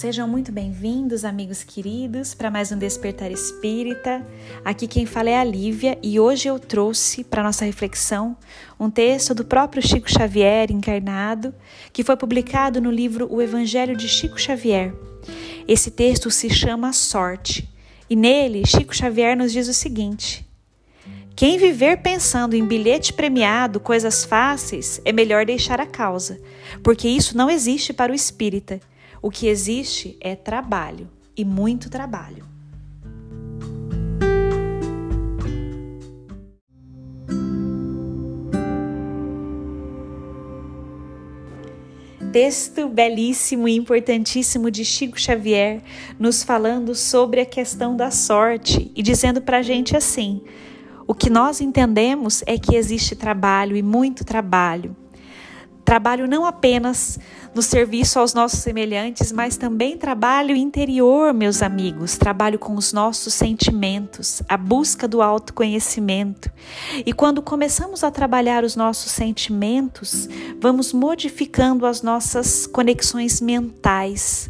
Sejam muito bem-vindos, amigos queridos, para mais um Despertar Espírita. Aqui quem fala é a Lívia e hoje eu trouxe para nossa reflexão um texto do próprio Chico Xavier encarnado, que foi publicado no livro O Evangelho de Chico Xavier. Esse texto se chama Sorte e nele Chico Xavier nos diz o seguinte: quem viver pensando em bilhete premiado, coisas fáceis, é melhor deixar a causa, porque isso não existe para o espírita o que existe é trabalho e muito trabalho. Texto belíssimo e importantíssimo de Chico Xavier, nos falando sobre a questão da sorte e dizendo para a gente assim: o que nós entendemos é que existe trabalho e muito trabalho, Trabalho não apenas no serviço aos nossos semelhantes, mas também trabalho interior, meus amigos. Trabalho com os nossos sentimentos, a busca do autoconhecimento. E quando começamos a trabalhar os nossos sentimentos, vamos modificando as nossas conexões mentais.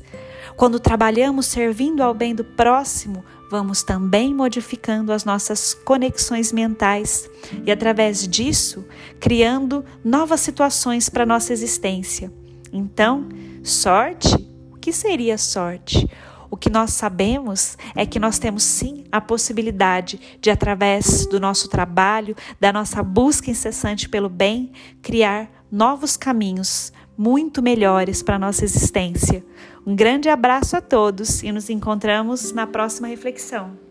Quando trabalhamos servindo ao bem do próximo, vamos também modificando as nossas conexões mentais e, através disso, criando novas situações para nossa existência. Então, sorte? O que seria sorte? O que nós sabemos é que nós temos sim a possibilidade de, através do nosso trabalho, da nossa busca incessante pelo bem, criar novos caminhos muito melhores para a nossa existência. Um grande abraço a todos e nos encontramos na próxima reflexão.